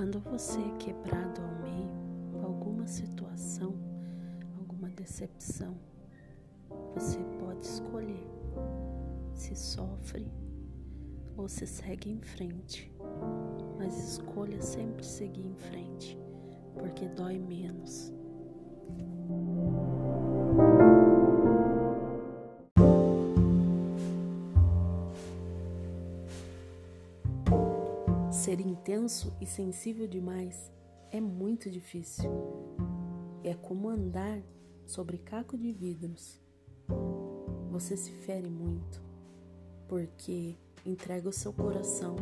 Quando você é quebrado ao meio por alguma situação, alguma decepção, você pode escolher se sofre ou se segue em frente. Mas escolha sempre seguir em frente, porque dói menos. Ser intenso e sensível demais é muito difícil. É como andar sobre caco de vidros. Você se fere muito porque entrega o seu coração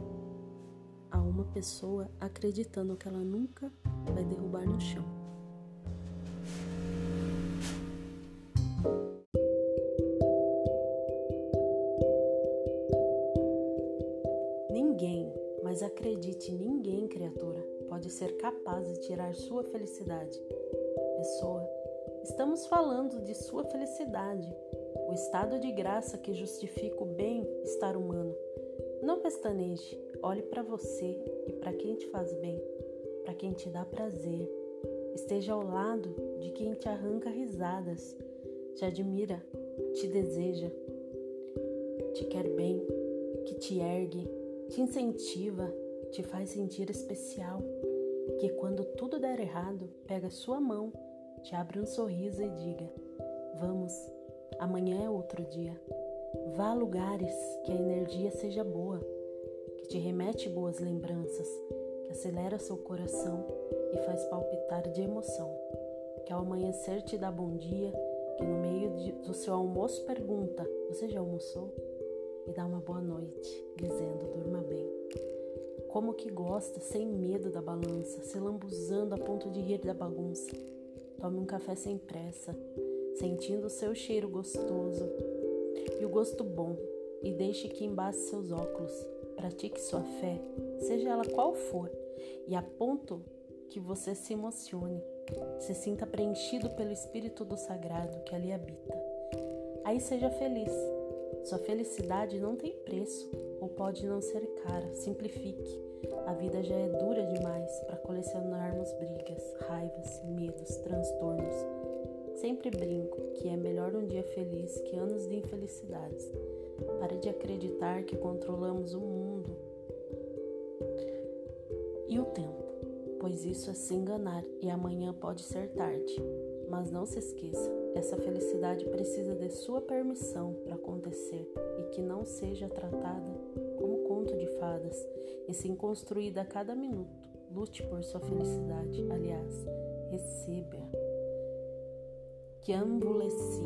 a uma pessoa acreditando que ela nunca vai derrubar no chão. Mas acredite, ninguém, criatura, pode ser capaz de tirar sua felicidade. Pessoa, estamos falando de sua felicidade, o estado de graça que justifica o bem-estar humano. Não pestaneje, olhe para você e para quem te faz bem, para quem te dá prazer. Esteja ao lado de quem te arranca risadas, te admira, te deseja, te quer bem, que te ergue, te incentiva, te faz sentir especial, que quando tudo der errado, pega sua mão, te abre um sorriso e diga: Vamos, amanhã é outro dia. Vá a lugares que a energia seja boa, que te remete boas lembranças, que acelera seu coração e faz palpitar de emoção. Que ao amanhecer te dá bom dia, que no meio de, do seu almoço pergunta: Você já almoçou? E dá uma boa noite, dizendo: durma bem. Como que gosta, sem medo da balança, se lambuzando a ponto de rir da bagunça. Tome um café sem pressa, sentindo o seu cheiro gostoso e o gosto bom, e deixe que embace seus óculos. Pratique sua fé, seja ela qual for, e a ponto que você se emocione, se sinta preenchido pelo Espírito do Sagrado que ali habita. Aí seja feliz sua felicidade não tem preço ou pode não ser cara. Simplifique. A vida já é dura demais para colecionarmos brigas, raivas, medos, transtornos. Sempre brinco que é melhor um dia feliz que anos de infelicidades. Pare de acreditar que controlamos o mundo e o tempo, pois isso é se enganar e amanhã pode ser tarde. Mas não se esqueça, essa felicidade precisa de sua permissão para acontecer e que não seja tratada como conto de fadas, e sim construída a cada minuto. Lute por sua felicidade, aliás, receba. Que ambuleci